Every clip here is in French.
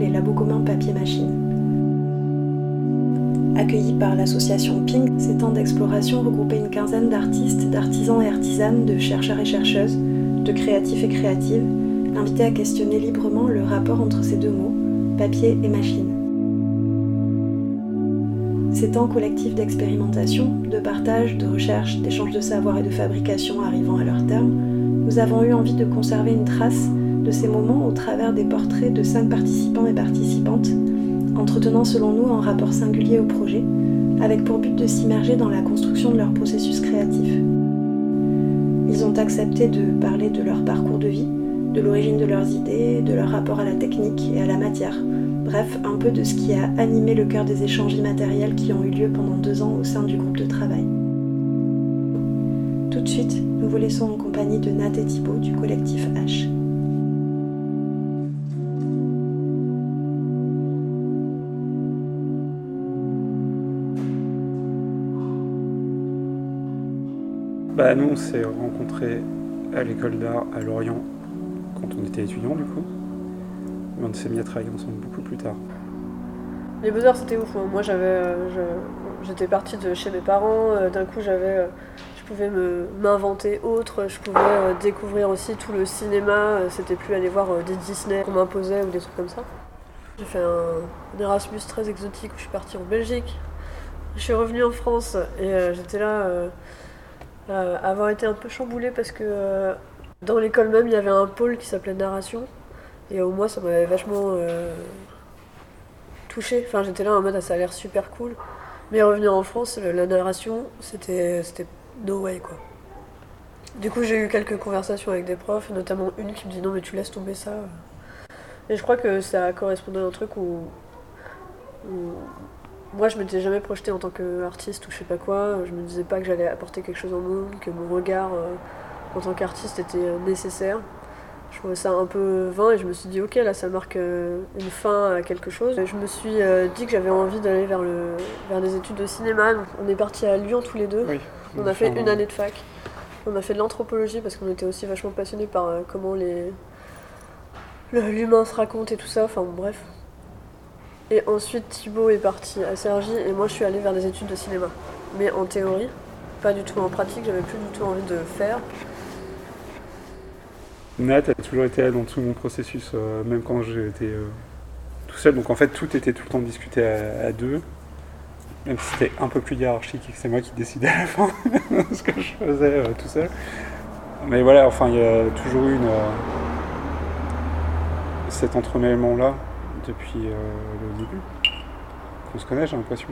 les labos communs papier-machine. Accueillis par l'association Ping, ces temps d'exploration regroupaient une quinzaine d'artistes, d'artisans et artisanes, de chercheurs et chercheuses, de créatifs et créatives, invités à questionner librement le rapport entre ces deux mots, papier et machine. Ces temps collectifs d'expérimentation, de partage, de recherche, d'échange de savoir et de fabrication arrivant à leur terme, nous avons eu envie de conserver une trace de ces moments au travers des portraits de cinq participants et participantes, entretenant selon nous un rapport singulier au projet, avec pour but de s'immerger dans la construction de leur processus créatif. Ils ont accepté de parler de leur parcours de vie, de l'origine de leurs idées, de leur rapport à la technique et à la matière, bref, un peu de ce qui a animé le cœur des échanges immatériels qui ont eu lieu pendant deux ans au sein du groupe de travail. Tout de suite, nous vous laissons en compagnie de Nat et Thibault du collectif H. Bah, nous, on s'est rencontrés à l'école d'art à Lorient quand on était étudiants, du coup. Mais on s'est mis à travailler ensemble beaucoup plus tard. Les Beaux-Arts, c'était ouf. hein. Moi, j'avais, euh, j'étais partie de chez mes parents. euh, D'un coup, j'avais, euh, je pouvais m'inventer autre. Je pouvais découvrir aussi tout le cinéma. C'était plus aller voir des Disney qu'on m'imposait ou des trucs comme ça. J'ai fait un, Erasmus très exotique où je suis partie en Belgique. Je suis revenue en France et j'étais là euh, avoir été un peu chamboulée parce que euh, dans l'école même, il y avait un pôle qui s'appelait narration. Et au moins, ça m'avait vachement euh, touchée. Enfin, j'étais là en mode, ah, ça a l'air super cool. Mais revenir en France, la narration, c'était no way, quoi. Du coup, j'ai eu quelques conversations avec des profs, notamment une qui me dit non, mais tu laisses tomber ça. Et je crois que ça correspondait à un truc où moi, je m'étais jamais projetée en tant qu'artiste ou je sais pas quoi. Je me disais pas que j'allais apporter quelque chose au monde, que mon regard euh, en tant qu'artiste était euh, nécessaire. Je trouvais ça un peu vain et je me suis dit ok là ça marque euh, une fin à quelque chose. Et je me suis euh, dit que j'avais envie d'aller vers, le, vers des études de cinéma. Donc, on est partis à Lyon tous les deux. Oui. On a fait une année de fac. On a fait de l'anthropologie parce qu'on était aussi vachement passionnés par comment les l'humain se raconte et tout ça. Enfin bref. Et ensuite Thibaut est parti à Cergy et moi je suis allée vers des études de cinéma. Mais en théorie, pas du tout en pratique. J'avais plus du tout envie de faire. Nat a toujours été là dans tout mon processus, euh, même quand j'étais euh, tout seul. Donc en fait, tout était tout le temps discuté à, deux. Même si c'était un peu plus hiérarchique et que c'est moi qui décidais à la fin ce que je faisais euh, tout seul. Mais voilà, enfin, il y a toujours eu une, cet entremêlement-là depuis euh, le début. Qu'on se connaît, j'ai l'impression.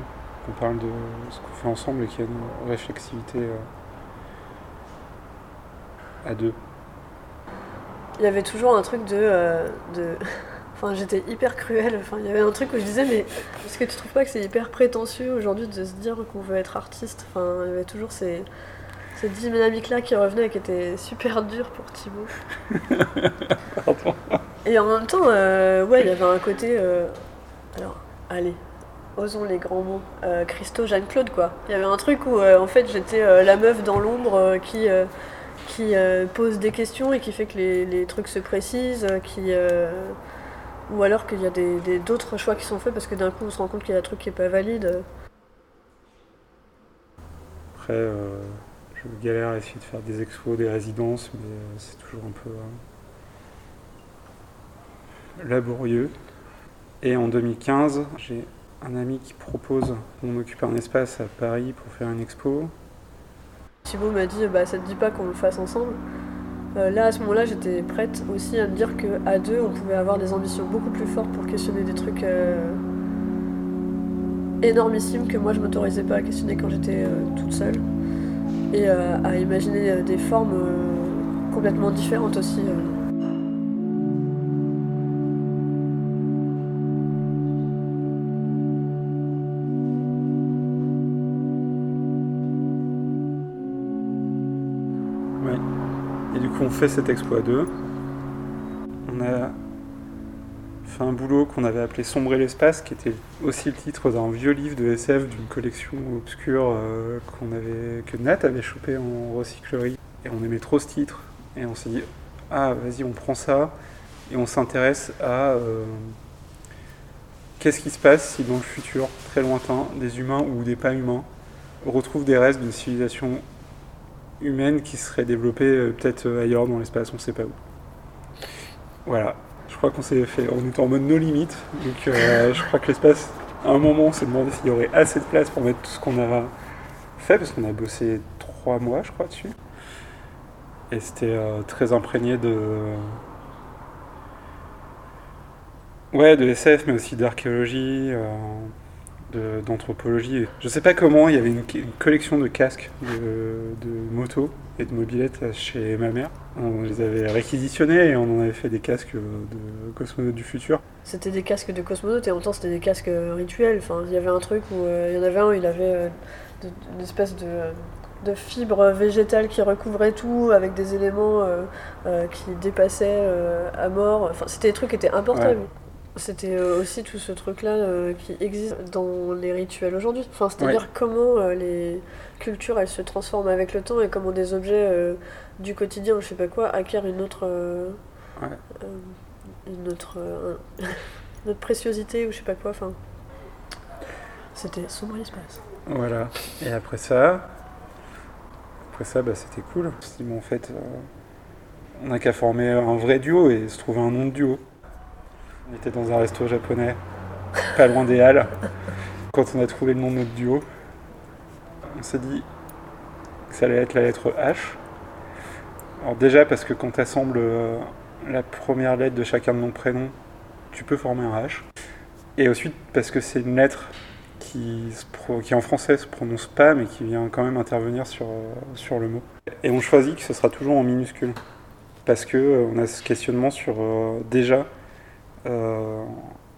Qu'on parle de ce qu'on fait ensemble et qu'il y a une réflexivité euh, à deux. il y avait toujours un truc de. euh, de... Enfin, j'étais hyper cruelle. Enfin, il y avait un truc où je disais, mais est-ce que tu trouves pas que c'est hyper prétentieux aujourd'hui de se dire qu'on veut être artiste? Enfin, il y avait toujours ces, cette dynamique-là qui revenait et qui était super dure pour Thibaut. Pardon. Et en même temps, euh, ouais, il y avait un côté. euh, alors, allez, osons les grands mots. Euh, Christo, Jeanne-Claude, quoi. Il y avait un truc où, euh, en fait, j'étais la meuf dans l'ombre qui. qui pose des questions et qui fait que les, les trucs se précisent, qui, ou alors qu'il y a des- des- d'autres choix qui sont faits parce que d'un coup on se rend compte qu'il y a un truc qui est pas valide. Après, je galère à essayer de faire des expos, des résidences, mais c'est toujours un peu euh, laborieux. Et en 2015, j'ai un ami qui propose qu'on occupe un espace à Paris pour faire une expo. Thibaut m'a dit bah ça te dit pas qu'on le fasse ensemble. Euh, là à ce moment-là j'étais prête aussi à me dire que à deux on pouvait avoir des ambitions beaucoup plus fortes pour questionner des trucs euh, énormissimes que moi je m'autorisais pas à questionner quand j'étais euh, toute seule et à imaginer des formes complètement différentes aussi. Fait expo à deux. On a fait un boulot qu'on avait appelé Sombrer l'espace, qui était aussi le titre d'un vieux livre de SF d'une collection obscure euh, qu'on avait, que Nat avait chopé en recyclerie. Et on aimait trop ce titre. Et on s'est dit, ah, vas-y, on prend ça. et on s'intéresse à euh, qu'est-ce qui se passe si dans le futur, très lointain, des humains ou des pas humains retrouvent des restes d'une civilisation humaine qui serait développée euh, peut-être ailleurs dans l'espace, on ne sait pas où. Voilà, je crois qu'on s'est fait, on est en mode no limite, donc euh, je crois que l'espace, à un moment, on s'est demandé s'il y aurait assez de place pour mettre tout ce qu'on a fait, parce qu'on a bossé trois mois, je crois, dessus. Et c'était euh, très imprégné de. Ouais, de SF, mais aussi d'archéologie, euh, d'anthropologie. Je sais pas comment, il y avait une, une collection de casques de, de motos et de mobilettes chez ma mère. On les avait réquisitionnés et on en avait fait des casques de cosmonautes du futur. C'était des casques de cosmonautes et en même temps c'était des casques rituels. Enfin, il y avait un truc où euh, il y en avait un, il avait euh, de- une espèce de, de fibre végétale qui recouvrait tout avec des éléments euh, euh, qui dépassaient à mort. Enfin, c'était des trucs qui étaient importables. C'était euh, aussi tout ce truc-là euh, qui existe dans les rituels aujourd'hui. Enfin, c'est-à-dire comment euh, les cultures elles se transforment avec le temps et comment des objets euh, du quotidien, je sais pas quoi, acquièrent une autre, Ouais. une autre, une autre préciosité ou je sais pas quoi. Enfin, c'était sombre l'espace. Voilà. Et après ça, après ça, bah, c'était cool. Bon, en fait, on n'a qu'à former un vrai duo et se trouver un nom de duo. On était dans un resto japonais, pas loin des Halles. Quand on a trouvé le nom de notre duo, on s'est dit que ça allait être la lettre H. Alors déjà parce que quand tu assembles la première lettre de chacun de nos prénoms, tu peux former un H. Et ensuite parce que c'est une lettre qui, en français se prononce pas, mais qui vient quand même intervenir sur, euh, sur le mot. Et on choisit que ce sera toujours en minuscule. Parce que euh, a ce questionnement sur euh, déjà euh,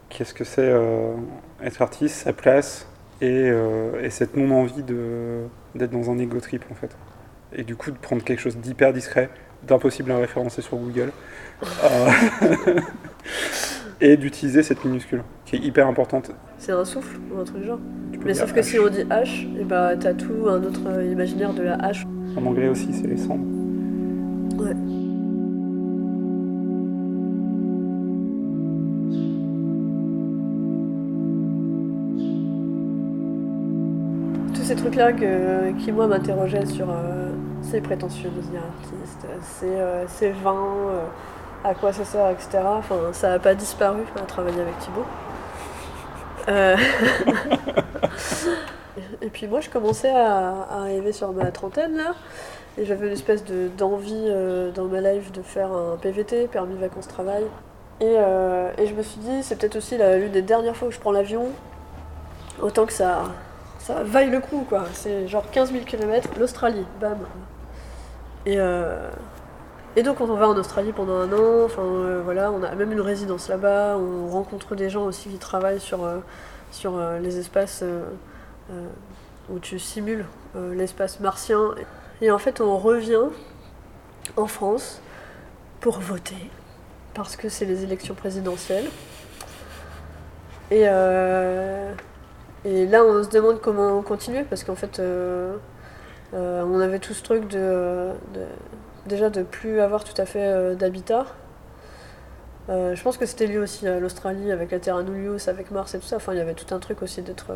qu'est-ce que c'est euh, être artiste, sa place et, euh, et cette non-envie de- d'être dans un ego trip en fait. Et du coup de prendre quelque chose d'hyper discret, d'impossible à référencer sur Google. Euh, et d'utiliser cette minuscule, qui est hyper importante. C'est un souffle ou un truc genre? Mais sauf que H. si on dit H, et bah t'as tout un autre euh, imaginaire de la hache. En anglais aussi, c'est les cendres. Ouais. Que- qui, moi, m'interrogeaient sur euh, c'est prétentieux de devenir artiste, c'est euh, c'est vain, euh, à quoi ça sert, etc. Enfin, ça n'a pas disparu à travailler avec Thibaut. Euh, Et puis moi, je commençais à, arriver sur ma trentaine, là, et j'avais une espèce de- d'envie dans ma life de faire un PVT, permis vacances-travail. Et, et je me suis dit, c'est peut-être aussi l'une des dernières fois où je prends l'avion, autant que ça, ça vaille le coup, quoi. C'est genre 15 000 km, l'Australie, bam. Et, euh, et donc on va en Australie pendant un an, enfin euh, voilà, on a même une résidence là-bas, on rencontre des gens aussi qui travaillent sur, euh, sur les espaces où tu simules l'espace martien. Et en fait on revient en France pour voter, parce que c'est les élections présidentielles. Et, et là on se demande comment continuer, parce qu'en fait euh, euh, on avait tout ce truc de, déjà de plus avoir tout à fait euh, d'habitat. Je pense que c'était lié aussi à l'Australie avec la Terra Nullius, avec Mars et tout ça. Enfin, il y avait tout un truc aussi d'être.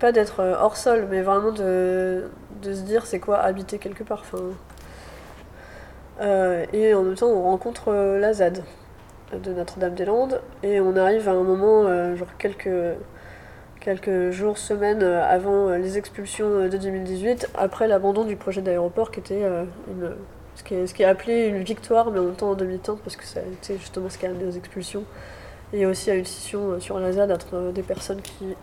pas d'être hors sol, mais vraiment de, de se dire c'est quoi habiter quelque part. Enfin, et en même temps, on rencontre la ZAD de Notre-Dame-des-Landes et on arrive à un moment, euh, genre quelques quelques jours, semaines euh, avant euh, les expulsions de 2018, après l'abandon du projet d'aéroport qui était une, ce, qui est, ce qui appelé une victoire, mais en même temps en demi-teinte, parce que ça a été justement ce qui a amené aux expulsions, et aussi à une scission sur la ZAD entre des personnes qui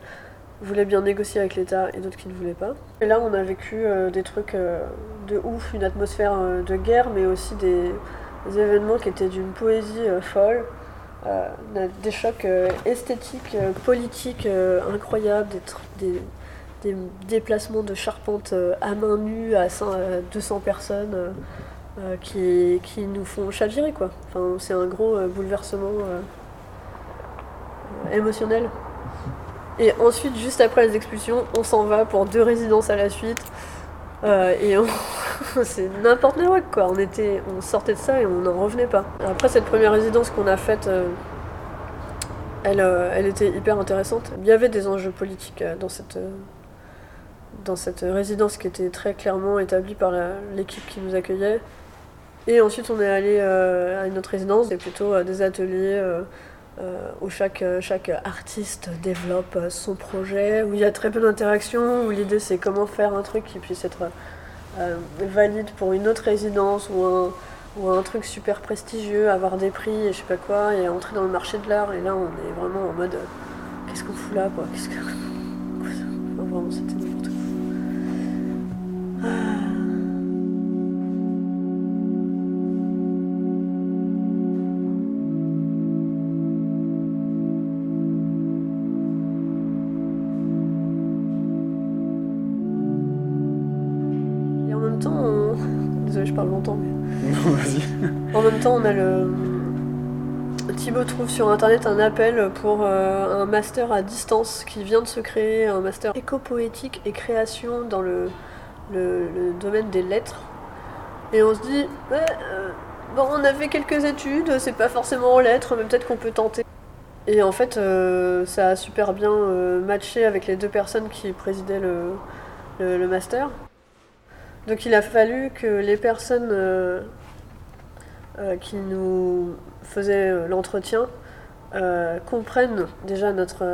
voulaient bien négocier avec l'État et d'autres qui ne voulaient pas. Et là, on a vécu des trucs de ouf, une atmosphère de guerre, mais aussi des, événements qui étaient d'une poésie euh, folle. Euh, des chocs euh, esthétiques, politiques incroyables, des, déplacements de charpente à main nue à, 100 à 200 personnes qui, qui nous font chavirer. Quoi. Enfin, c'est un gros bouleversement émotionnel. Et ensuite, juste après les expulsions, on s'en va pour deux résidences à la suite. Et on, c'est n'importe quoi. On, était, on sortait de ça et on n'en revenait pas. Après cette première résidence qu'on a faite, euh, elle, euh, elle était hyper intéressante. Il y avait des enjeux politiques euh, dans cette, dans cette résidence qui était très clairement établie par l'équipe qui nous accueillait. Et ensuite on est allé à une autre résidence, c'est plutôt des ateliers où chaque, chaque artiste développe son projet, où il y a très peu d'interaction, où l'idée c'est comment faire un truc qui puisse être euh, valide pour une autre résidence ou un, un truc super prestigieux, avoir des prix et je sais pas quoi, et entrer dans le marché de l'art. Et là, on est vraiment en mode euh, qu'est-ce qu'on fout là, quoi Qu'est-ce que. vraiment, c'était n'importe quoi. Ah. Le. Thibaut trouve sur internet un appel pour euh, un master à distance qui vient de se créer, un master éco-poétique et création dans le, domaine des lettres. Et on se dit, euh, bon, on a fait quelques études, c'est pas forcément en lettres, mais peut-être qu'on peut tenter. Et en fait, euh, ça a super bien matché avec les deux personnes qui présidaient le, master. Donc il a fallu que les personnes qui nous faisaient euh, l'entretien comprennent déjà notre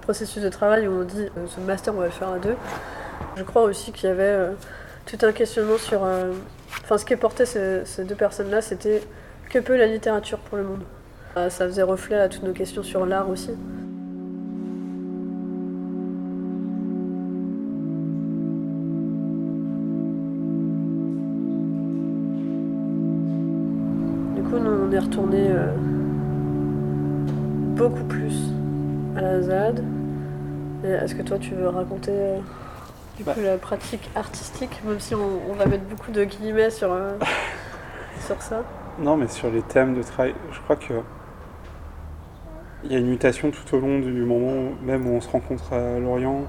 processus de travail où on dit ce master on va le faire à deux. Je crois aussi qu'il y avait tout un questionnement sur... Enfin ce qui portait ces, ces deux personnes-là c'était que peut la littérature pour le monde? ça faisait reflet à toutes nos questions sur l'art aussi. Est-ce que toi tu veux raconter euh, du coup, bah. la pratique artistique, même si on, va mettre beaucoup de guillemets sur, euh, sur ça? Non, mais sur les thèmes de travail, je crois que il y a une mutation tout au long du moment même où on se rencontre à Lorient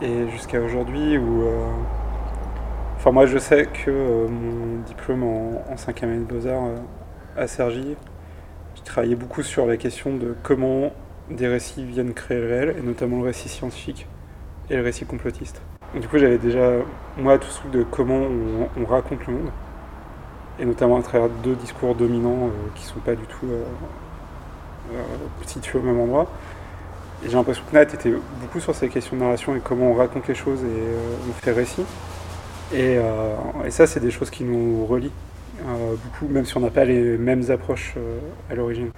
et jusqu'à aujourd'hui où Enfin, moi, je sais que euh, mon diplôme en, 5e année de Beaux-Arts euh, à Sergi, j'ai travaillé beaucoup sur la question de comment des récits viennent créer le réel, et notamment le récit scientifique et le récit complotiste. du coup, j'avais déjà, moi, tout ce truc de comment on, raconte le monde, et notamment à travers deux discours dominants euh, qui sont pas du tout situés au même endroit. Et j'ai l'impression que Nat était beaucoup sur ces questions de narration et comment on raconte les choses et on fait récit. Euh, et, ça, c'est des choses qui nous relient euh, beaucoup, même si on n'a pas les mêmes approches euh, à l'origine.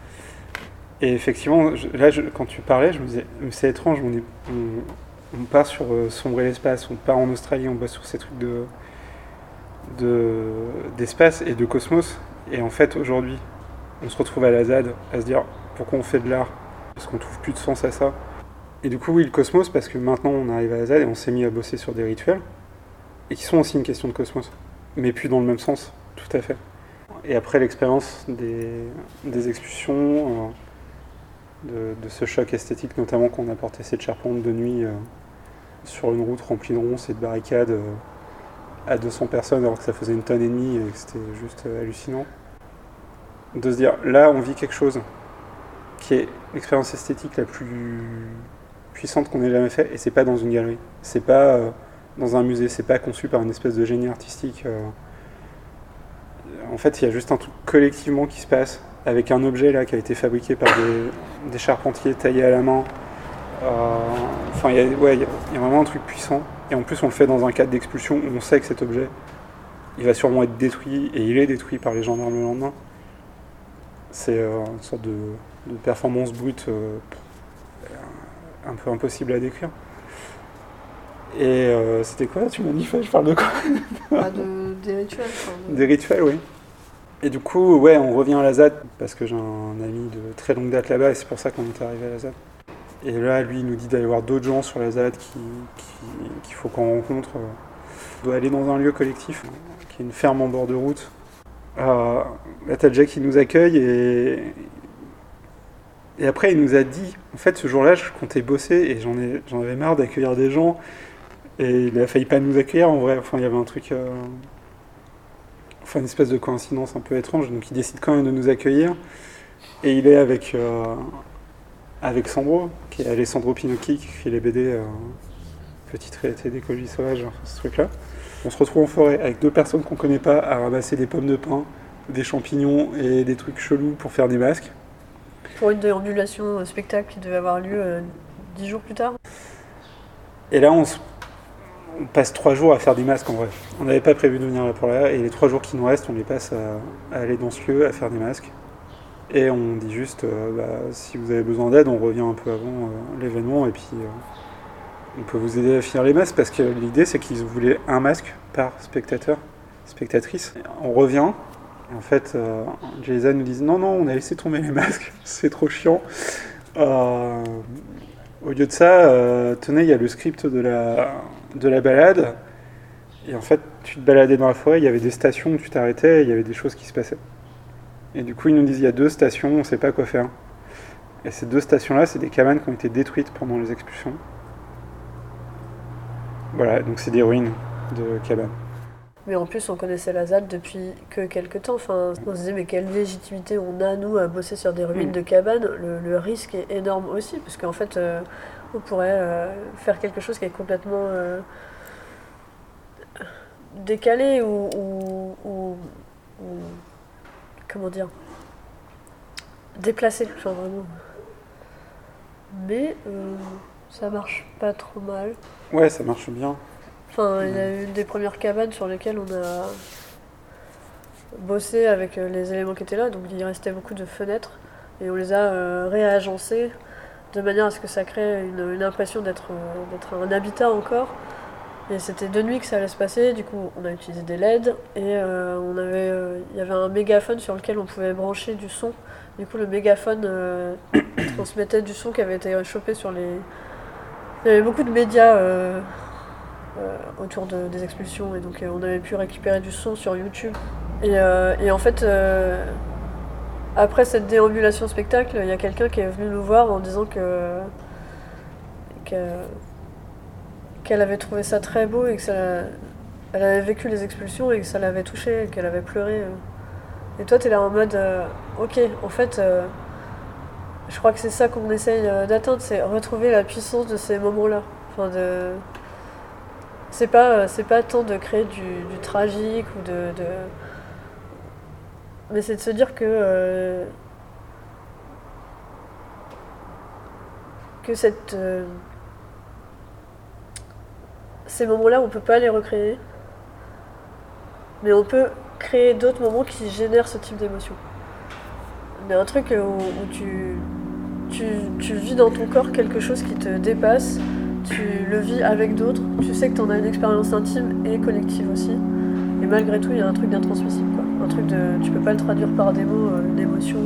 Et effectivement, là, quand tu parlais, je me disais, c'est étrange, on, part sur sombrer l'espace, on part en Australie, on bosse sur ces trucs de d'espace et de cosmos. Et en fait, aujourd'hui, on se retrouve à la ZAD à se dire pourquoi on fait de l'art? Parce qu'on trouve plus de sens à ça. Et du coup, oui, le cosmos, parce que maintenant on arrive à la ZAD et on s'est mis à bosser sur des rituels et qui sont aussi une question de cosmos, mais plus dans le même sens, tout à fait. Et après l'expérience des, des, expulsions, euh, de, ce choc esthétique notamment qu'on a porté cette charpente de nuit euh, sur une route remplie de ronces et de barricades euh, à 200 personnes alors que ça faisait une tonne et demie et que c'était juste hallucinant. De se dire là on vit quelque chose qui est l'expérience esthétique la plus puissante qu'on ait jamais fait et c'est pas dans une galerie. C'est pas dans un musée. C'est pas conçu par une espèce de génie artistique. Euh. En fait, il y a juste un truc collectivement qui se passe avec un objet là qui a été fabriqué par des, charpentiers taillés à la main. Euh, enfin, il y, a, ouais, il y, a vraiment un truc puissant. Et en plus, on le fait dans un cadre d'expulsion où on sait que cet objet, il va sûrement être détruit et il est détruit par les gendarmes le lendemain. C'est euh, une sorte de, de performance brute un peu impossible à décrire. Et euh, c'était quoi Tu m'as dit, je parle de quoi? Bah, Des rituels. Des rituels, oui. Et du coup, ouais, on revient à la ZAD parce que j'ai un ami de très longue date là-bas et c'est pour ça qu'on est arrivé à la ZAD. Et là, lui, il nous dit d'aller voir d'autres gens sur la ZAD qu'il faut qu'on rencontre. On doit aller dans un lieu collectif qui est une ferme en bord de route. Là, t'as qui nous accueille et, et après, il nous a dit, en fait, ce jour-là, je comptais bosser et j'en avais marre d'accueillir des gens Et il a failli pas nous accueillir en vrai. Enfin, il y avait un truc. euh, Enfin, une espèce de coïncidence un peu étrange. Donc, il décide quand même de nous accueillir. Et il est avec, euh, avec Sandro, qui est Alessandro Pinocchi, qui fait les BD euh, Petit traité d'écologie sauvage, genre, ce truc-là. On se retrouve en forêt avec deux personnes qu'on connaît pas à ramasser des pommes de pin, des champignons et des trucs chelous pour faire des masques. Pour une déambulation euh, spectacle qui devait avoir lieu euh, dix jours plus tard. Et là, on, se- on passe trois jours à faire des masques en vrai. On n'avait pas prévu de venir là pour là, et les trois jours qui nous restent, on les passe à, aller dans ce lieu, à faire des masques. Et on dit juste, euh, bah, si vous avez besoin d'aide, on revient un peu avant euh, l'événement, et puis euh, on peut vous aider à finir les masques, parce que l'idée, c'est qu'ils voulaient un masque par spectateur, spectatrice. On revient, et en fait, Jason nous dit, non, non, on a laissé tomber les masques, c'est trop chiant. Au lieu de ça, euh, tenez, il y a le script de la, de la balade. Et en fait, tu te baladais dans la forêt, il y avait des stations où tu t'arrêtais il y avait des choses qui se passaient. Et du coup, ils nous disent il y a deux stations, on ne sait pas quoi faire. Et ces deux stations-là, c'est des cabanes qui ont été détruites pendant les expulsions. Voilà, donc c'est des ruines de cabanes. Mais en plus, on connaissait la ZAD depuis que quelques temps. Enfin, on se disait, mais quelle légitimité on a, nous, à bosser sur des ruines Mm. de cabanes le, le risque est énorme aussi, parce qu'en fait, euh, on pourrait euh, faire quelque chose qui est complètement euh, décalé ou, ou- ou- ou- Comment dire Déplacé, enfin vraiment. Mais euh, ça marche pas trop mal. Ouais, ça marche bien. Enfin, il y a eu des premières cabanes sur lesquelles on a bossé avec euh, les éléments qui étaient là, donc il restait beaucoup de fenêtres et on les a euh, réagencées de manière à ce que ça crée une, une impression d'être euh, d'être un habitat encore. Et c'était de nuit que ça allait se passer, du coup on a utilisé des LED et euh, on avait, euh, il y avait un mégaphone sur lequel on pouvait brancher du son. Du coup le mégaphone euh, transmettait du son qui avait été chopé sur les... Il y avait beaucoup de médias autour de- des expulsions et donc euh, on avait pu récupérer du son sur YouTube. Et, euh, en fait, euh, après cette déambulation spectacle, il y a quelqu'un qui est venu nous voir en disant que que- qu'elle avait trouvé ça très beau et que ça, elle avait vécu les expulsions et que ça l'avait touchée et qu'elle avait pleuré. euh. Et toi, tu es là en mode, euh, ok, en fait, euh, je crois que c'est ça qu'on essaye euh, d'atteindre, c'est retrouver la puissance de ces moments-là. Enfin, de... C'est pas, euh, c'est pas tant de créer du, tragique ou de, Mais c'est de se dire que. euh, que cette. euh, Ces moments-là, on peut pas les recréer. Mais on peut créer d'autres moments qui génèrent ce type d'émotion. A un truc où, où tu, tu, tu vis dans ton corps quelque chose qui te dépasse, tu le vis avec d'autres, tu sais que tu en as une expérience intime et collective aussi. Et malgré tout, il y a un truc d'intransmissible, quoi. Un truc de. Tu peux pas le traduire par des mots, euh, une émotion.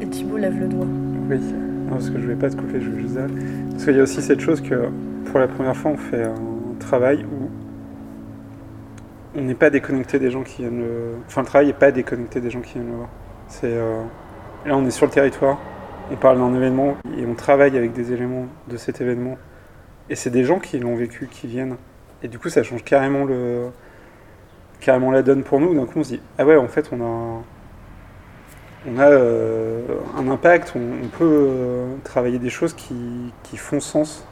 Et Thibaut lève le doigt. Oui, non, parce que je vais pas te couper, je veux juste dire. Parce qu'il y a aussi cette chose que pour la première fois, on fait un travail où on n'est pas déconnecté des gens qui viennent le. Enfin, le travail n'est pas déconnecté des gens qui viennent le voir. C'est. euh, Là, on est sur le territoire, on parle d'un événement et on travaille avec des éléments de cet événement. Et c'est des gens qui l'ont vécu, qui viennent. Et du coup, ça change carrément le. carrément la donne pour nous. D'un coup, on se dit Ah ouais, en fait, on a on a euh, un impact, on, peut euh, travailler des choses qui, qui font sens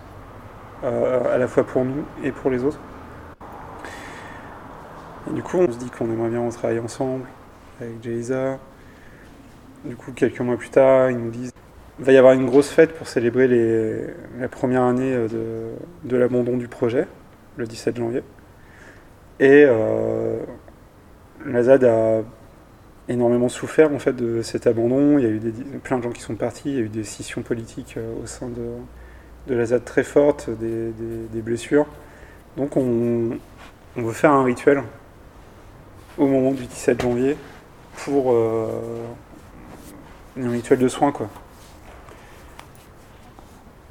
à la fois pour nous et pour les autres. Et du coup, on se dit qu'on aimerait bien travailler ensemble avec Jayza. Du coup, quelques mois plus tard, ils nous disent il va y avoir une grosse fête pour célébrer la première année euh, de, de l'abandon du projet, le 17 janvier. Et euh, la ZAD a énormément souffert en fait de cet abandon. Il y a eu des- plein de gens qui sont partis, il y a eu des scissions politiques euh, au sein de, de la ZAD très fortes, des, blessures. Donc on, veut faire un rituel au moment du 17 janvier pour euh, un rituel de soins quoi.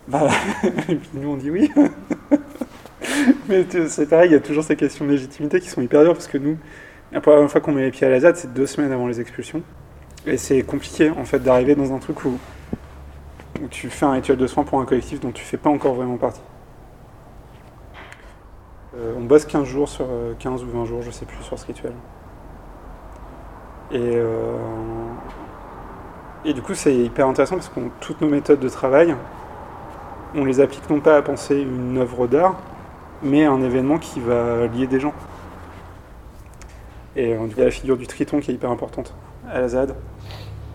Bah, nous on dit oui. Mais c'est pareil, il y a toujours ces questions de légitimité qui sont hyper dures parce que nous, la première fois qu'on met les pieds à la ZAD, c'est deux semaines avant les expulsions. Et c'est compliqué en fait d'arriver dans un truc où, où tu fais un rituel de soins pour un collectif dont tu fais pas encore vraiment partie. Euh, on bosse 15 jours sur 15 euh, ou 20 jours, je sais plus, sur ce rituel. Et, euh, et du coup, c'est hyper intéressant parce que toutes nos méthodes de travail, on les applique non pas à penser une œuvre d'art, mais un événement qui va lier des gens. Et il y a la figure du triton qui est hyper importante à la ZAD,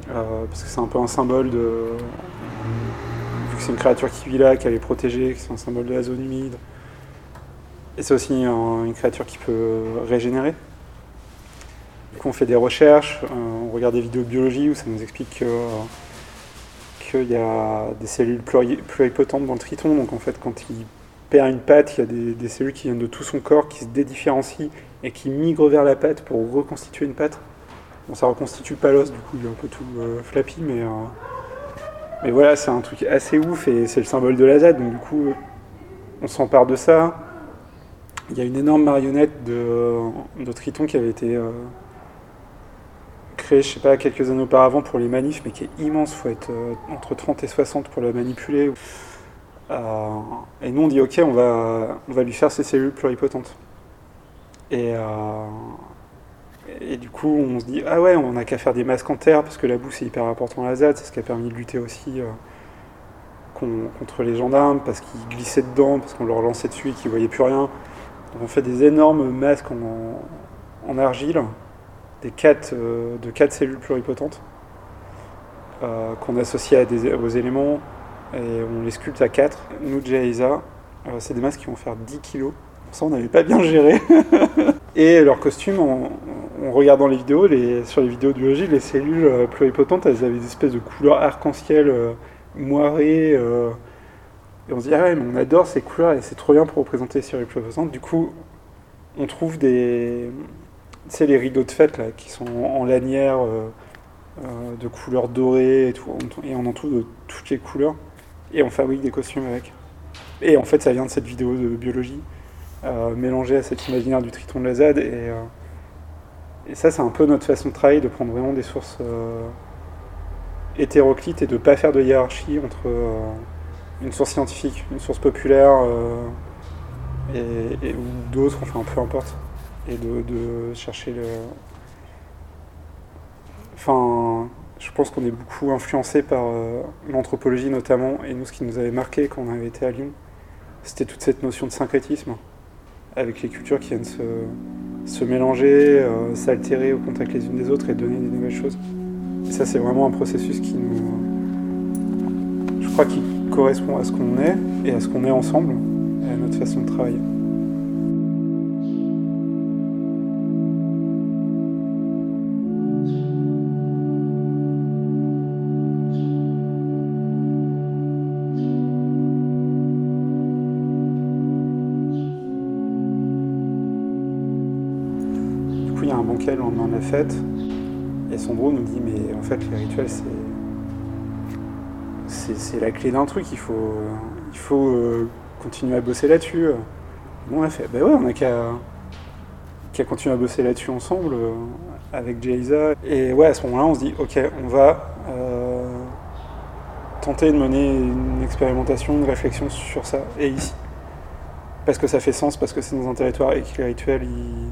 parce que c'est un peu un symbole de. Vu que c'est une créature qui vit là, qu'elle est protégée, que c'est un symbole de la zone humide, et c'est aussi une créature qui peut régénérer. Du coup, on fait des recherches, euh, on regarde des vidéos de biologie où ça nous explique qu'il y a des cellules pluripotentes dans le triton. Donc, en fait, quand il perd une patte, il y a des, cellules qui viennent de tout son corps, qui se dédifférencient et qui migrent vers la patte pour reconstituer une patte. Bon, ça reconstitue pas l'os, du coup, il est un peu tout euh, flappy, mais, euh, mais voilà, c'est un truc assez ouf et c'est le symbole de la Z. Donc, du coup, on s'empare de ça. Il y a une énorme marionnette de, de Triton qui avait été euh, créée, je sais pas, quelques années auparavant pour les manifs, mais qui est immense. Il faut être euh, entre 30 et 60 pour la manipuler. Euh, et nous, on dit, OK, on va, on va lui faire ses cellules pluripotentes. Et, et du coup, on se dit, ah ouais, on n'a qu'à faire des masques en terre, parce que la boue, c'est hyper important à la ZAD. C'est ce qui a permis de lutter aussi contre les gendarmes, parce qu'ils glissaient dedans, parce qu'on leur lançait dessus et qu'ils voyaient plus rien on fait des énormes masques en, argile, des euh, de 4 cellules pluripotentes, euh, qu'on associe aux éléments et on les sculpte à 4. Nous, euh, c'est des masques qui vont faire 10 kilos. Ça, on n'avait pas bien géré. et leurs costumes, en, regardant les vidéos, les, sur les vidéos de biologie, les cellules pluripotentes, elles avaient des espèces de couleurs arc-en-ciel moirées. Et on se dit, ah ouais, mais on adore ces couleurs et c'est trop bien pour représenter les pluripotentes. Du coup, on trouve des. Tu sais, les rideaux de fête là, qui sont en lanière euh, euh, de couleurs dorées et tout. Et on en trouve de toutes les couleurs. Et on fabrique des costumes avec. Et en fait, ça vient de cette vidéo de biologie, euh, mélangée à cet imaginaire du triton de la Z. Et, et ça, c'est un peu notre façon de travailler, de prendre vraiment des sources hétéroclites et de ne pas faire de hiérarchie entre une source scientifique, une source populaire, euh, et, ou d'autres, enfin peu importe, et de, chercher le. Enfin, je pense qu'on est beaucoup influencé par euh, l'anthropologie notamment, et nous, ce qui nous avait marqué quand on avait été à Lyon, c'était toute cette notion de syncrétisme, avec les cultures qui viennent se, mélanger, euh, s'altérer au contact les unes des autres et donner des nouvelles choses. Et ça, c'est vraiment un processus qui nous. Je crois qu'il correspond à ce qu'on est et à ce qu'on est ensemble et à notre façon de travailler. Il y a fête et Sandro nous dit mais en fait les rituels c'est c'est la clé d'un truc, il faut, il faut euh, continuer à bosser là-dessus. On a fait, bah ouais, on a qu'à continuer à bosser là-dessus ensemble euh, avec Jayza. Et ouais, à ce moment-là, on se dit, ok, on va euh, tenter de mener une expérimentation, une réflexion sur ça, et ici. Parce que ça fait sens, parce que c'est dans un territoire et que les rituels, ils,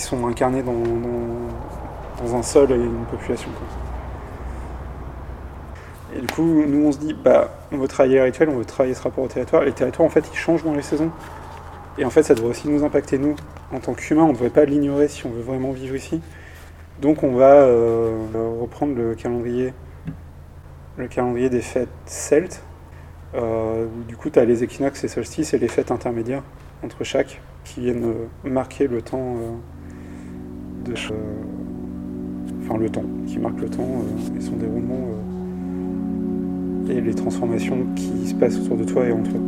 sont incarnés dans, un sol et une population. Et du coup, nous, on se dit, bah, on veut travailler les rituels, on veut travailler ce rapport au territoire. Les territoires, en fait, ils changent dans les saisons. Et en fait, ça devrait aussi nous impacter, nous, en tant qu'humains. On ne devrait pas l'ignorer si on veut vraiment vivre ici. Donc, on va euh, reprendre le calendrier, le calendrier des fêtes celtes. Euh, du coup, tu as les équinoxes et solstices et les fêtes intermédiaires entre chaque qui viennent euh, marquer le temps de. enfin, le temps, qui marque le temps et son déroulement et les transformations qui se passent autour de toi et en toi.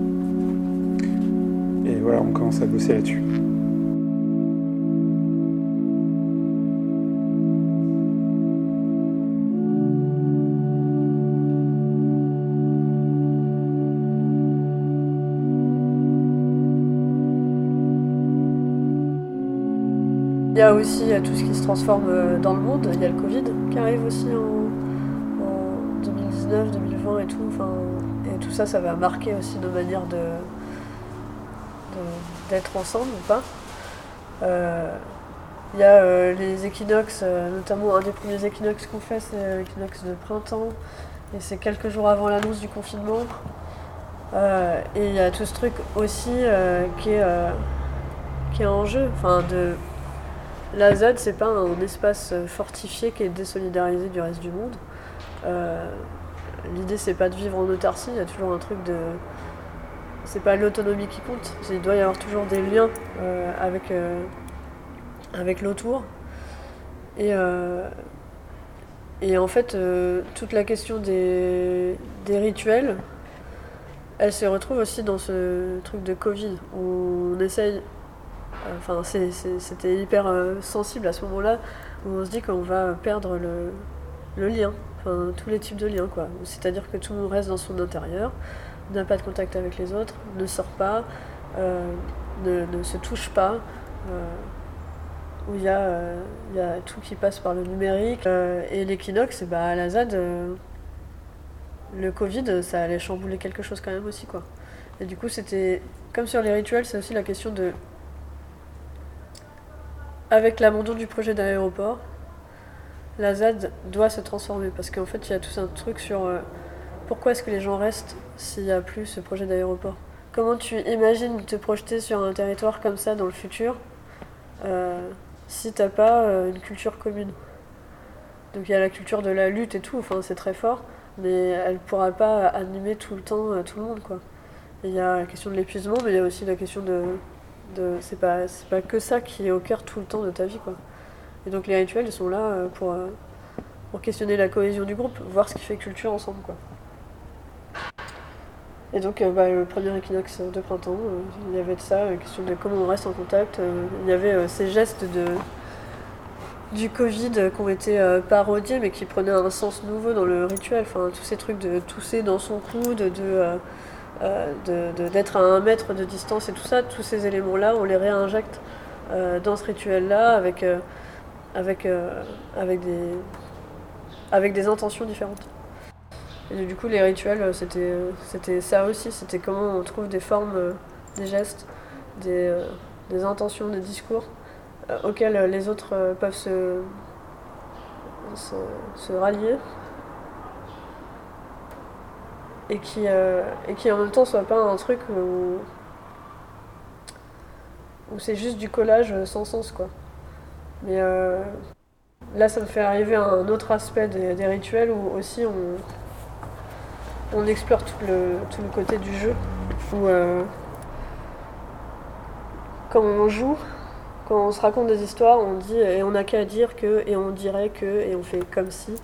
Et voilà, on commence à bosser là-dessus. Il y a aussi tout ce qui se transforme dans le monde. Il y a le Covid qui arrive aussi en, 2019, 2020 et tout. Enfin, et tout ça, ça va marquer aussi nos manières de, d'être ensemble ou pas. Il y a les équinoxes, notamment un des premiers équinoxes qu'on fait, c'est l'équinoxe de printemps. Et c'est quelques jours avant l'annonce du confinement. Euh, et il y a tout ce truc aussi euh, qui, est, euh, qui est en jeu. Enfin, de... La Z, c'est pas un espace fortifié qui est désolidarisé du reste du monde. L'idée, c'est pas de vivre en autarcie, il y a toujours un truc de. C'est pas l'autonomie qui compte, il doit y avoir toujours des liens avec, avec l'autour. Et, et en fait, toute la question des, des rituels, elle se retrouve aussi dans ce truc de Covid où on essaye. Enfin, c'était hyper euh, sensible à ce moment-là où on se dit qu'on va perdre le, lien, tous les types de liens quoi. C'est-à-dire que tout le monde reste dans son intérieur, n'a pas de contact avec les autres, ne sort pas, euh, ne, se touche pas. Euh, où il y a tout qui passe par le numérique. et l'équinoxe, bah, à la ZAD, le Covid, ça allait chambouler quelque chose quand même aussi, quoi. Et du coup, c'était comme sur les rituels, c'est aussi la question de avec l'abandon du projet d'aéroport, la ZAD doit se transformer parce qu'en fait, il y a tout un truc sur euh, pourquoi est-ce que les gens restent s'il n'y a plus ce projet d'aéroport? Comment tu imagines te projeter sur un territoire comme ça dans le futur euh, si t'as pas euh, une culture commune? Donc il y a la culture de la lutte et tout, enfin c'est très fort, mais elle pourra pas animer tout le temps euh, tout le monde. Quoi. Il y a la question de l'épuisement, mais il y a aussi la question de. C'est pas, pas que ça qui est au cœur tout le temps de ta vie. Quoi. Et donc les rituels, ils sont là euh, pour, euh, pour questionner la cohésion du groupe, voir ce qui fait culture ensemble. Quoi. Et donc, bah, le premier équinoxe de printemps, il y avait de ça, question de comment on reste en contact. il y avait ces gestes de, du Covid qui ont été euh, parodiés mais qui prenaient un sens nouveau dans le rituel. Enfin, tous ces trucs de tousser dans son coude, de, euh, euh, d'être à un mètre de distance et tout ça, tous ces éléments-là, on les réinjecte dans ce rituel-là avec, avec, avec, des, avec des intentions différentes. Et du coup, les rituels, c'était, ça aussi, c'était comment on trouve des formes, des gestes, des, des intentions, des discours euh, auxquels euh, les autres euh, peuvent se, se, rallier et qui, et qui en même temps soit pas un truc où, c'est juste du collage sans sens quoi. Mais là ça me fait arriver à un autre aspect des, rituels où aussi on, on explore tout le, tout le côté du jeu où quand on joue quand on se raconte des histoires, on dit et on n'a qu'à dire que, et on dirait que, et on fait comme si.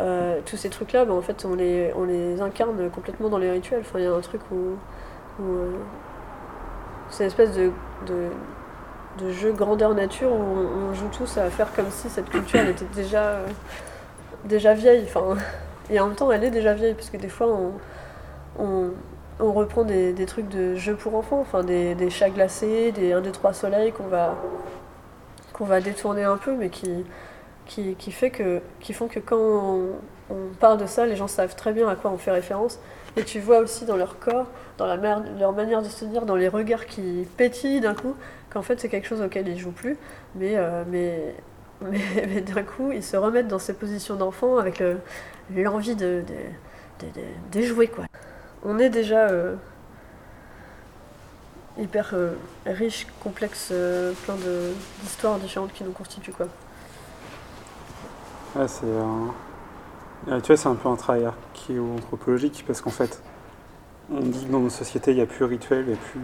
Euh, tous ces trucs-là, ben, en fait, on les, on les incarne complètement dans les rituels. Enfin, il y a un truc où. Euh, c'est une espèce de, de, jeu grandeur nature où on, joue tous à faire comme si cette culture était déjà, euh, déjà vieille. Enfin, et en même temps, elle est déjà vieille, parce que des fois, on on reprend des, trucs de jeux pour enfants, enfin des, chats glacés, des 1, 2, 3 soleils qu'on va, qu'on va détourner un peu, mais qui, qui, fait que, qui font que quand on, parle de ça, les gens savent très bien à quoi on fait référence. Et tu vois aussi dans leur corps, dans leur manière de se dire, dans les regards qui pétillent d'un coup, qu'en fait c'est quelque chose auquel ils jouent plus, mais, euh, mais, mais, d'un coup ils se remettent dans ces positions d'enfant avec l'envie de, de, de, jouer. Quoi on est déjà euh, hyper euh, riche, complexe, euh, plein d'histoires différentes qui nous constituent. Quoi. Ouais, c'est un... tu vois, c'est un peu un travail archéo-anthropologique parce qu'en fait, on dit que dans nos sociétés, il n'y a plus rituel, a plus.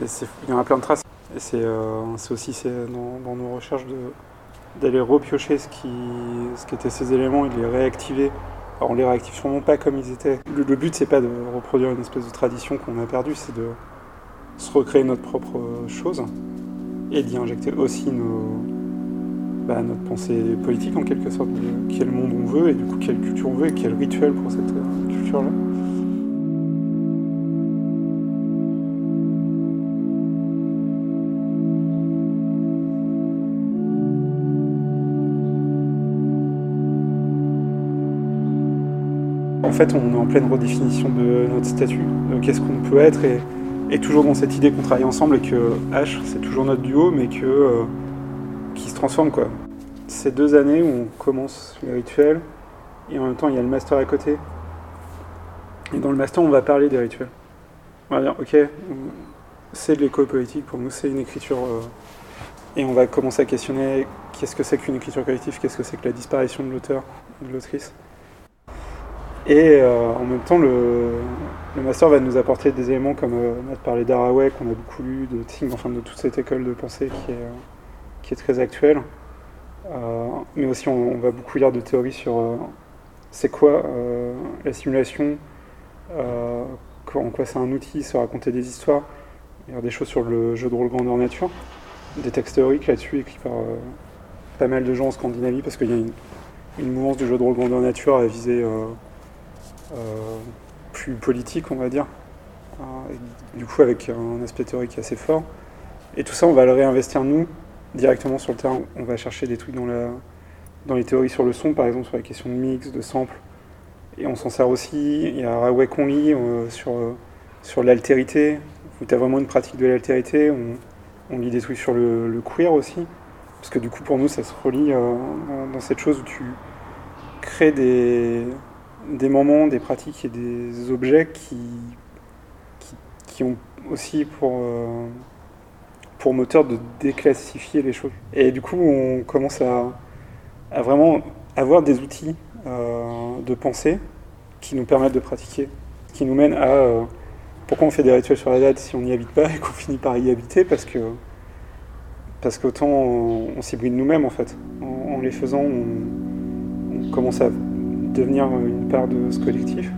mais il y en a plein de traces. Et c'est aussi dans, dans, nos recherches d'aller repiocher ce qui, ce qui étaient ces éléments et de les réactiver on les réactive sûrement pas comme ils étaient. Le, but, c'est pas de reproduire une espèce de tradition qu'on a perdue, c'est de se recréer notre propre chose et d'y injecter aussi nos, bah, notre pensée politique en quelque sorte, de quel monde on veut et du coup quelle culture on veut et quel rituel pour cette euh, culture-là. En fait, on est en pleine redéfinition de notre statut, de qu'est-ce qu'on peut être, et, toujours dans cette idée qu'on travaille ensemble et que H, c'est toujours notre duo, mais que euh, qui se transforme quoi. Ces deux années où on commence les rituels, et en même temps il y a le master à côté. Et dans le master, on va parler des rituels. On va dire, ok, c'est de l'éco-politique, pour nous c'est une écriture. Euh, et on va commencer à questionner qu'est-ce que c'est qu'une écriture collective, qu'est-ce que c'est que la disparition de l'auteur, de l'autrice. Et euh, en même temps, le, master va nous apporter des éléments comme euh, Matt parlait d'Araway, qu'on a beaucoup lu, de Ting, enfin de toute cette école de pensée qui est, qui est très actuelle. mais aussi, on, va beaucoup lire de théories sur c'est quoi la simulation, en quoi c'est un outil, se raconter des histoires. Des choses sur le jeu de rôle grandeur nature, des textes théoriques là-dessus écrits par pas mal de gens en Scandinavie, parce qu'il y a une, mouvance du jeu de rôle grandeur nature à viser euh, plus politique, on va dire. Euh, du coup, avec un aspect théorique assez fort. Et tout ça, on va le réinvestir nous, directement sur le terrain. On va chercher des trucs dans, la, dans les théories sur le son, par exemple, sur la question de mix, de sample. Et on s'en sert aussi. Il y a Raway lit euh, sur, sur l'altérité, où tu as vraiment une pratique de l'altérité. On, lit des trucs sur le, queer aussi. Parce que du coup, pour nous, ça se relie dans cette chose où tu crées des, des moments, des pratiques et des objets qui, qui, ont aussi pour, euh, pour moteur de déclassifier les choses. Et du coup, on commence à, vraiment avoir des outils euh, de pensée qui nous permettent de pratiquer, qui nous mènent à euh, pourquoi on fait des rituels sur la date si on n'y habite pas et qu'on finit par y habiter parce que parce qu'autant on, on s'hybride nous-mêmes en fait. En, les faisant, on commence à devenir une part de ce collectif.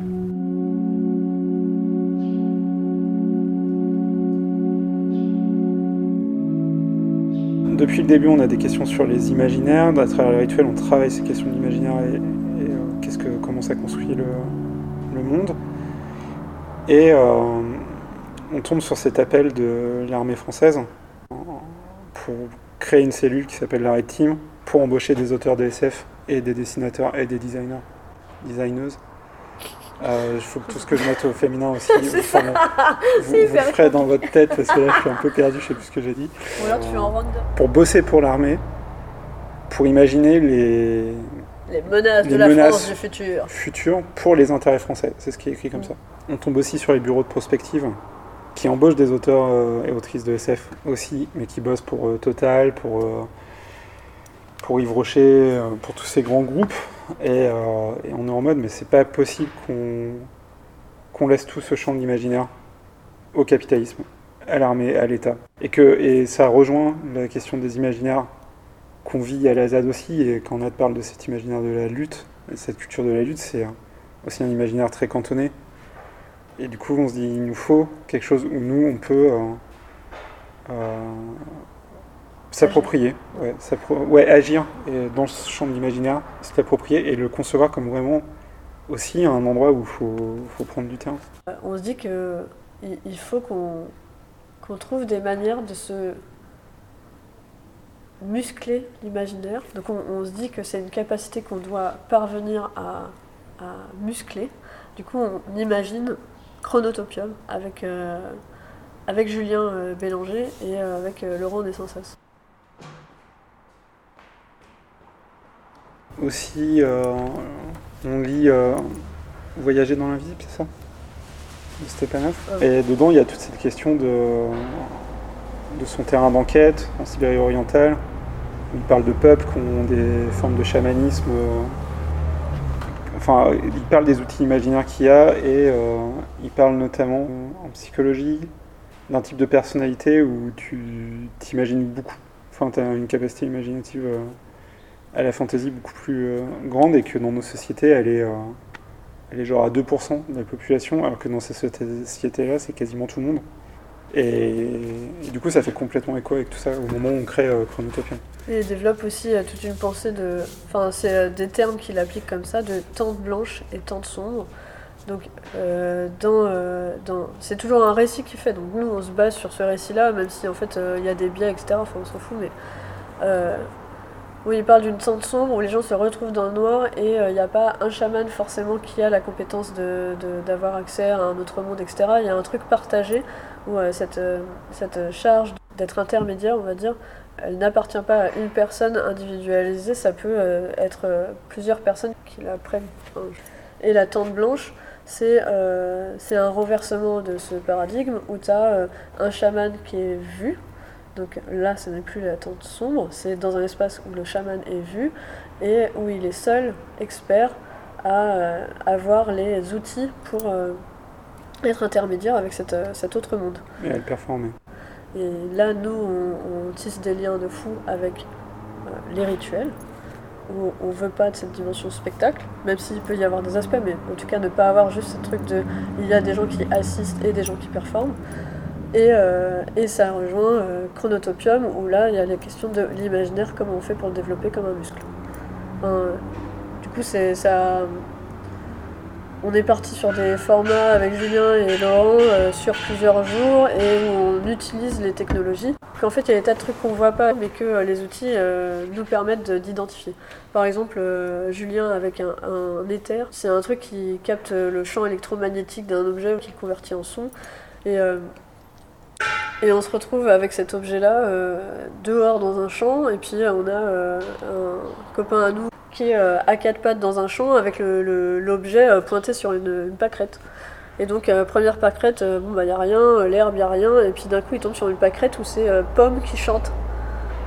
Depuis le début, on a des questions sur les imaginaires. À travers les rituels, on travaille ces questions d'imaginaire et, euh, qu'est-ce que, comment ça construit le, monde. Et euh, on tombe sur cet appel de l'armée française pour créer une cellule qui s'appelle la Red Team pour embaucher des auteurs de SF et des dessinateurs et des designers. Euh, il faut que tout ce que je mette au féminin aussi, vous, vous, vous ferez dans votre tête parce que là je suis un peu perdu, je sais plus ce que j'ai dit. Pour bosser pour l'armée, pour imaginer les, les menaces de la France du futur. futur pour les intérêts français, c'est ce qui est écrit comme ça. On tombe aussi sur les bureaux de prospective qui embauchent des auteurs euh, et autrices de SF aussi, mais qui bossent pour euh, Total, pour, pour Yves Rocher, pour tous ces grands groupes euh, et, on est en mode, mais c'est pas possible qu'on laisse tout ce champ de l'imaginaire au capitalisme, à l'armée, à l'État. Et, que, et ça rejoint la question des imaginaires qu'on vit à la ZAD aussi, et quand on parle de cet imaginaire de la lutte, cette culture de la lutte, c'est aussi un imaginaire très cantonné. Et du coup, on se dit, il nous faut quelque chose où nous, on peut euh, euh, S'approprier, ouais, agir dans ce champ d'imaginaire, s'approprier et le concevoir comme vraiment aussi un endroit où il faut, prendre du terrain. Euh, on se dit qu'il il faut qu'on trouve des manières de se muscler l'imaginaire. Donc on, se dit que c'est une capacité qu'on doit parvenir à, muscler. Du coup, on imagine Chronotopium avec, euh, avec Julien euh, Bélanger et avec Laurent Descensas. Aussi, euh, on lit euh, Voyager dans l'invisible, c'est ça? De Stepanov. Et dedans, il y a toute cette question de, de son terrain d'enquête en Sibérie orientale. Il parle de peuples qui ont des formes de chamanisme. Euh, enfin, il parle des outils imaginaires qu'il y a et il parle notamment en psychologie d'un type de personnalité où tu t'imagines beaucoup. Enfin, tu as une capacité imaginative à la fantaisie beaucoup plus euh, grande et que dans nos sociétés, elle est, euh, elle est genre à 2% de la population, alors que dans ces sociétés-là, c'est quasiment tout le monde. Et, du coup, ça fait complètement écho avec tout ça au moment où on crée euh, Et il développe aussi euh, toute une pensée de. Enfin, c'est des termes qu'il applique comme ça, de tente blanche et tente sombre. Donc, dans, dans... c'est toujours un récit qu'il fait. Donc, nous, on se base sur ce récit-là, même si en fait, il y a des biais, etc. Enfin, on s'en fout, mais où il parle d'une tente sombre où les gens se retrouvent dans le noir et il n'y a pas un chaman forcément qui a la compétence d'avoir de, accès à un autre monde, etc. Il y a un truc partagé où cette, cette charge d'être intermédiaire, on va dire, elle n'appartient pas à une personne individualisée, ça peut être plusieurs personnes qui la prennent. Et la tente blanche, euh, c'est un renversement de ce paradigme où tu as euh, un chaman qui est vu. Donc là, ce n'est plus la tente sombre, c'est dans un espace où le chaman est vu et où il est seul, expert, à euh, avoir les outils pour être intermédiaire avec cet autre monde. Et à le performer. Et là, nous, on, on tisse des liens de fou avec les rituels où on veut pas de cette dimension spectacle, même s'il peut y avoir des aspects, mais en tout cas ne pas avoir juste ce truc de il y a des gens qui assistent et des gens qui performent. Et, euh, et ça rejoint euh, Chronotopium, où là il y a la question de l'imaginaire, comment on fait pour le développer comme un muscle. du coup, c'est ça on est parti sur des formats avec Julien et Laurent euh, sur plusieurs jours et où on utilise les technologies. En fait, il y a des tas de trucs qu'on ne voit pas, mais que euh, les outils euh, nous permettent d'identifier. Par exemple, Julien avec un, éther, c'est un truc qui capte le champ électromagnétique d'un objet qui le convertit en son. Et on se retrouve avec cet objet-là dehors dans un champ, et puis on a un copain à nous qui est euh, à quatre pattes dans un champ avec l'objet euh, pointé sur une, pâquerette. Et donc, euh, première pâquerette, bon bah y a rien, l'herbe y a rien, et puis d'un coup il tombe sur une pâquerette où c'est Pomme qui chante.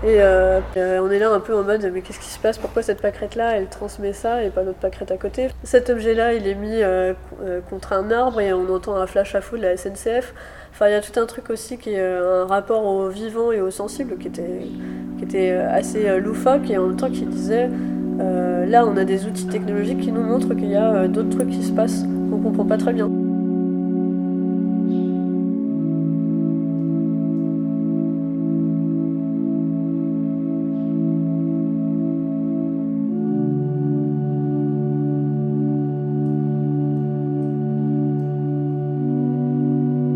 Et on est là un peu en mode mais qu'est-ce qui se passe? Pourquoi cette pâquerette là elle transmet ça et pas notre pâquerette à côté? Cet objet là il est mis contre un arbre et on entend un flash à fou de la SNCF. Enfin il y a tout un truc aussi qui est un rapport au vivant et au sensible qui était, qui était assez loufoque et en même temps qui disait euh, là, on a des outils technologiques qui nous montrent qu'il y a euh, d'autres trucs qui se passent qu'on comprend pas très bien.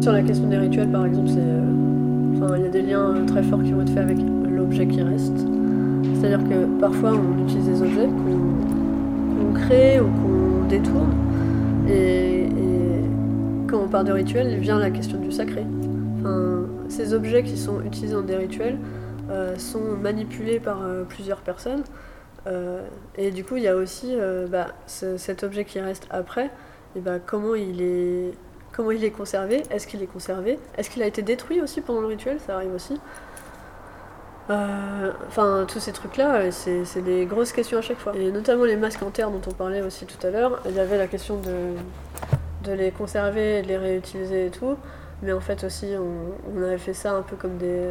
Sur la question des rituels, par exemple, euh, il y a des liens très forts qui vont être faits avec l'objet qui reste. C'est-à-dire que parfois on utilise des objets qu'on crée ou qu'on détourne. Et, quand on parle de rituel, vient la question du sacré. ces objets qui sont utilisés dans des rituels euh, sont manipulés par euh, plusieurs personnes. Euh, et du coup, il y a aussi bah, cet objet qui reste après, et bah, comment, il est, comment il est conservé Est-ce qu'il est conservé Est-ce qu'il a été détruit aussi pendant le rituel Ça arrive aussi. Euh, enfin, tous ces trucs-là, euh, c'est des grosses questions à chaque fois. Et notamment les masques en terre dont on parlait aussi tout à l'heure, il y avait la question de, de les conserver, de les réutiliser et tout. Mais en fait aussi, on, avait fait ça un peu comme des...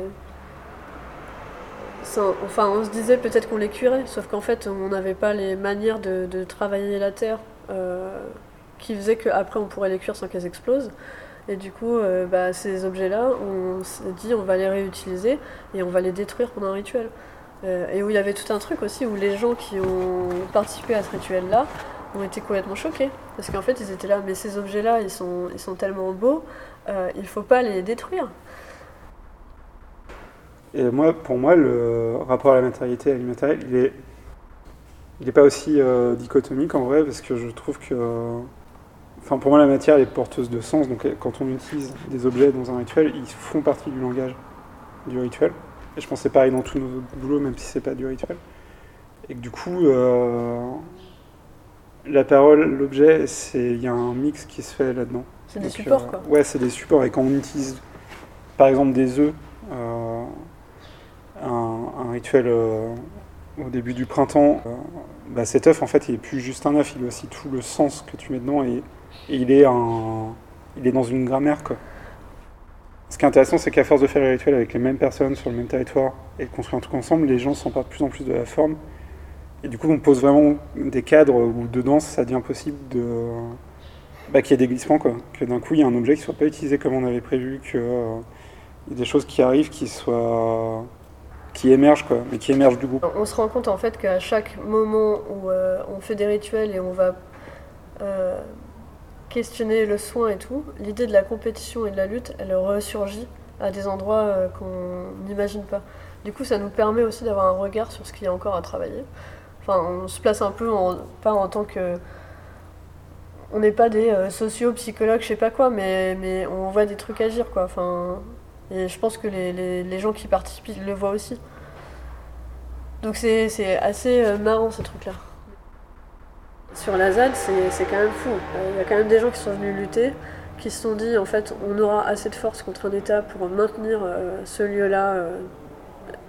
enfin, on se disait peut-être qu'on les curait, sauf qu'en fait, on n'avait pas les manières de, travailler la terre euh, qui faisaient qu'après on pourrait les cuire sans qu'elles explosent. Et du coup, euh, bah, ces objets-là, on s'est dit on va les réutiliser et on va les détruire pendant un rituel. Euh, et où il y avait tout un truc aussi où les gens qui ont participé à ce rituel-là ont été complètement choqués. Parce qu'en fait, ils étaient là, mais ces objets-là, ils sont, tellement beaux, euh, il ne faut pas les détruire. Et moi, pour moi, le rapport à la matérialité et à l'immatériel, il est, il n'est pas aussi dichotomique en vrai, parce que je trouve que Enfin, pour moi, la matière est porteuse de sens. Donc, quand on utilise des objets dans un rituel, ils font partie du langage du rituel. Et je pense que c'est pareil dans tous nos boulots, même si c'est pas du rituel. Et que du coup, euh, la parole, l'objet, il y a un mix qui se fait là-dedans. C'est des supports, euh, quoi. Ouais, c'est des supports. Et quand on utilise, par exemple, des œufs, euh, un, rituel au début du printemps, bah, cet œuf, en fait, il est plus juste un œuf, il a aussi tout le sens que tu mets dedans. Et il est, il est dans une grammaire. Quoi. Ce qui est intéressant, c'est qu'à force de faire les rituels avec les mêmes personnes sur le même territoire et de construire un truc ensemble, les gens s'emparent de plus en plus de la forme. Et du coup, on pose vraiment des cadres où dedans, ça devient possible de, bah, qu'il y ait des glissements. Quoi. Que d'un coup, il y a un objet qui ne soit pas utilisé comme on avait prévu, euh, y ait des choses qui arrivent qui soient qui émergent, quoi, mais qui émergent du groupe. On se rend compte en fait qu'à chaque moment où euh, on fait des rituels et on va euh, questionner le soin et tout, l'idée de la compétition et de la lutte, elle ressurgit à des endroits euh, qu'on n'imagine pas. Du coup, ça nous permet aussi d'avoir un regard sur ce qu'il y a encore à travailler. Enfin, on se place un peu, pas en tant que. On n'est pas des euh, sociaux, psychologues, je sais pas quoi, mais, mais on voit des trucs agir, quoi. Enfin, et je pense que les, les, les gens qui participent le voient aussi. Donc c'est assez euh, marrant ce truc-là. Sur la ZAD, c'est quand même fou. Il y a quand même des gens qui sont venus lutter, qui se sont dit en fait on aura assez de force contre un État pour maintenir euh, ce lieu-là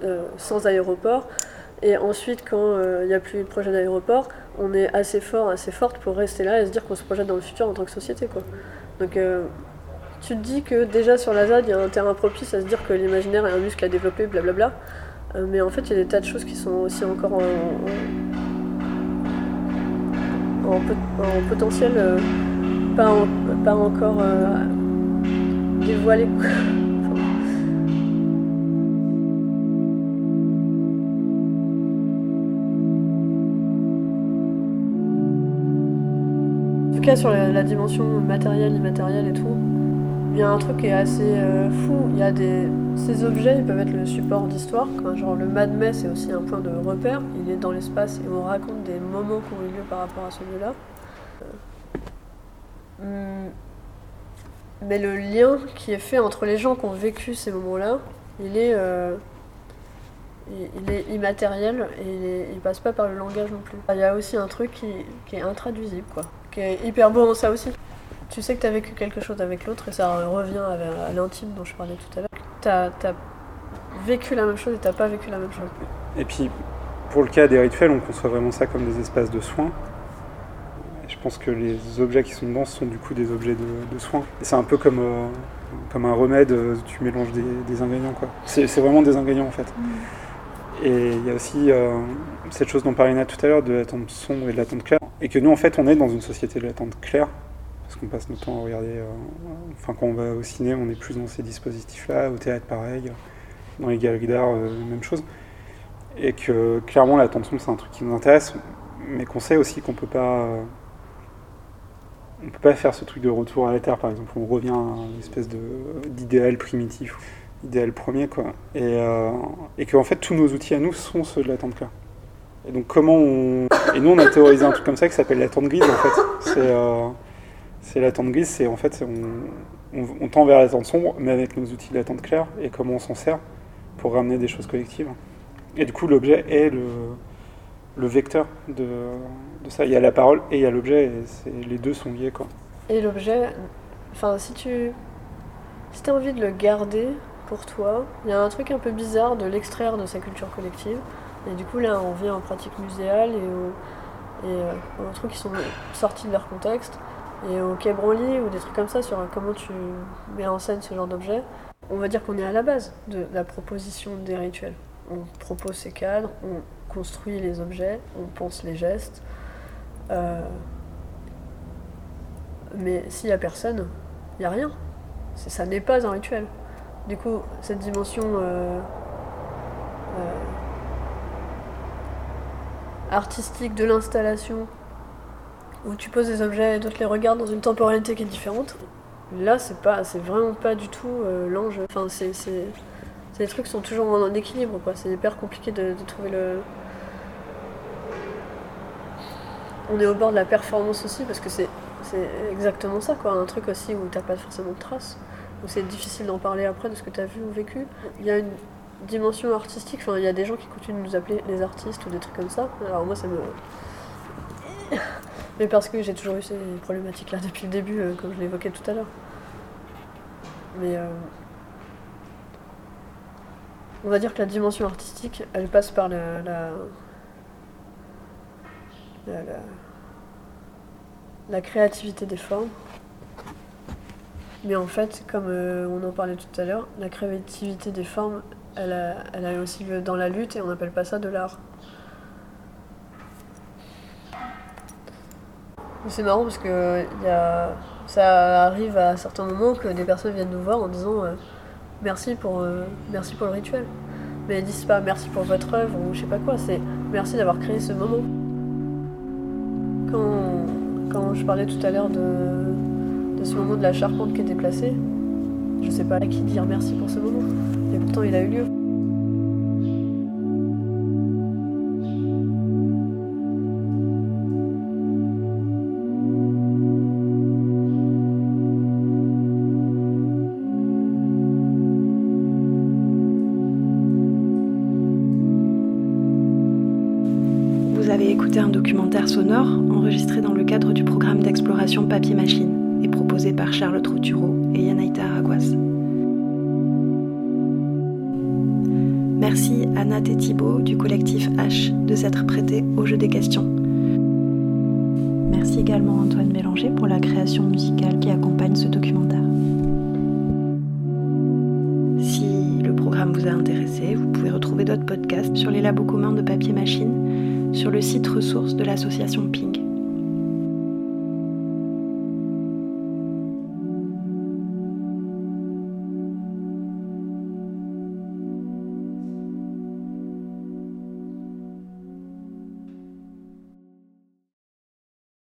euh, sans aéroport. Et ensuite, quand il n'y a plus de projet d'aéroport, on est assez fort, assez forte pour rester là et se dire qu'on se projette dans le futur en tant que société. Donc tu te dis que déjà sur la ZAD, il y a un terrain propice à se dire que l'imaginaire est un muscle à développer, blablabla. Euh, mais en fait, il y a des tas de choses qui sont aussi encore en, potentiel, euh, pas, encore euh, dévoilé. En tout cas, sur la dimension matérielle, immatérielle et tout, il y a un truc qui est assez euh, fou. Il y a des... Ces objets, ils peuvent être le support d'histoire. Genre le Mad Mess est aussi un point de repère. Il est dans l'espace et on raconte des moments qui ont eu par rapport à celui-là. Euh, mais le lien qui est fait entre les gens qui ont vécu ces moments-là, il est, euh, il est immatériel et il, passe pas par le langage non plus. Il y a aussi un truc qui, est intraduisible, quoi. Qui est hyper beau en ça aussi. Tu sais que tu as vécu quelque chose avec l'autre et ça revient à, l'intime dont je parlais tout à l'heure. Tu as, vécu la même chose et tu pas vécu la même chose. Et puis, pour le cas des rituels, on conçoit vraiment ça comme des espaces de soins. je pense que les objets qui sont dedans sont du coup des objets de, soins. c'est un peu comme, euh, comme un remède, euh, tu mélanges des, ingrédients. quoi. C'est vraiment des ingrédients en fait. Mm. Et il y a aussi euh, cette chose dont parlait tout à l'heure de l'attente sombre et de l'attente claire. Et que nous, en fait, on est dans une société de l'attente claire parce qu'on passe notre temps à regarder. Euh, enfin, quand on va au ciné, on est plus dans ces dispositifs-là, au théâtre, pareil, dans les galeries d'art, euh, même chose. Et que clairement, l'attention, c'est un truc qui nous intéresse, mais qu'on sait aussi qu'on peut pas. on peut pas faire ce truc de retour à la Terre, par exemple. On revient à une espèce d'idéal primitif, idéal premier, quoi. Et, euh, et qu'en fait, tous nos outils à nous sont ceux de l'attente claire. Et donc, comment on. Et nous, on a théorisé un truc comme ça qui s'appelle l'attente grise, en fait. C'est. C'est l'attente grise, c'est en fait, on, tend vers l'attente sombre, mais avec nos outils d'attente claire et comment on s'en sert pour ramener des choses collectives. Et du coup, l'objet est le, vecteur de, ça. Il y a la parole et il y a l'objet, et les deux sont liés. Quoi. Et l'objet, enfin, si tu si as envie de le garder pour toi, il y a un truc un peu bizarre de l'extraire de sa culture collective. Et du coup, là, on vient en pratique muséale et, et euh, aux trucs qui sont sortis de leur contexte et au Quai Branly ou des trucs comme ça sur comment tu mets en scène ce genre d'objet, on va dire qu'on est à la base de la proposition des rituels. On propose ces cadres, on construit les objets, on pense les gestes. Euh, mais s'il n'y a personne, il n'y a rien. Ça n'est pas un rituel. Du coup, cette dimension euh, euh, artistique de l'installation où tu poses des objets et d'autres les regardent dans une temporalité qui est différente. Là, c'est pas, c'est vraiment pas du tout l'enjeu. Enfin, c'est, les trucs sont toujours en, équilibre, quoi. C'est hyper compliqué de, trouver le. On est au bord de la performance aussi parce que c'est, c'est exactement ça, quoi. Un truc aussi où t'as pas forcément de traces, où c'est difficile d'en parler après de ce que t'as vu ou vécu. Il y a une dimension artistique. Enfin, il y a des gens qui continuent de nous appeler les artistes ou des trucs comme ça. Alors moi, ça me mais parce que j'ai toujours eu ces problématiques-là depuis le début, euh, comme je l'évoquais tout à l'heure. Mais euh, on va dire que la dimension artistique, elle passe par la, la, créativité des formes. Mais en fait, comme euh, on en parlait tout à l'heure, la créativité des formes, elle a, elle a aussi lieu dans la lutte et on n'appelle pas ça de l'art. C'est marrant parce que a... ça arrive à certains moments que des personnes viennent nous voir en disant euh, merci, pour, euh, merci pour le rituel. Mais elles disent pas merci pour votre œuvre ou je sais pas quoi, c'est merci d'avoir créé ce moment. Quand, je parlais tout à l'heure de, de ce moment de la charpente qui est déplacée, je sais pas à qui dire merci pour ce moment. Et pourtant, il a eu lieu.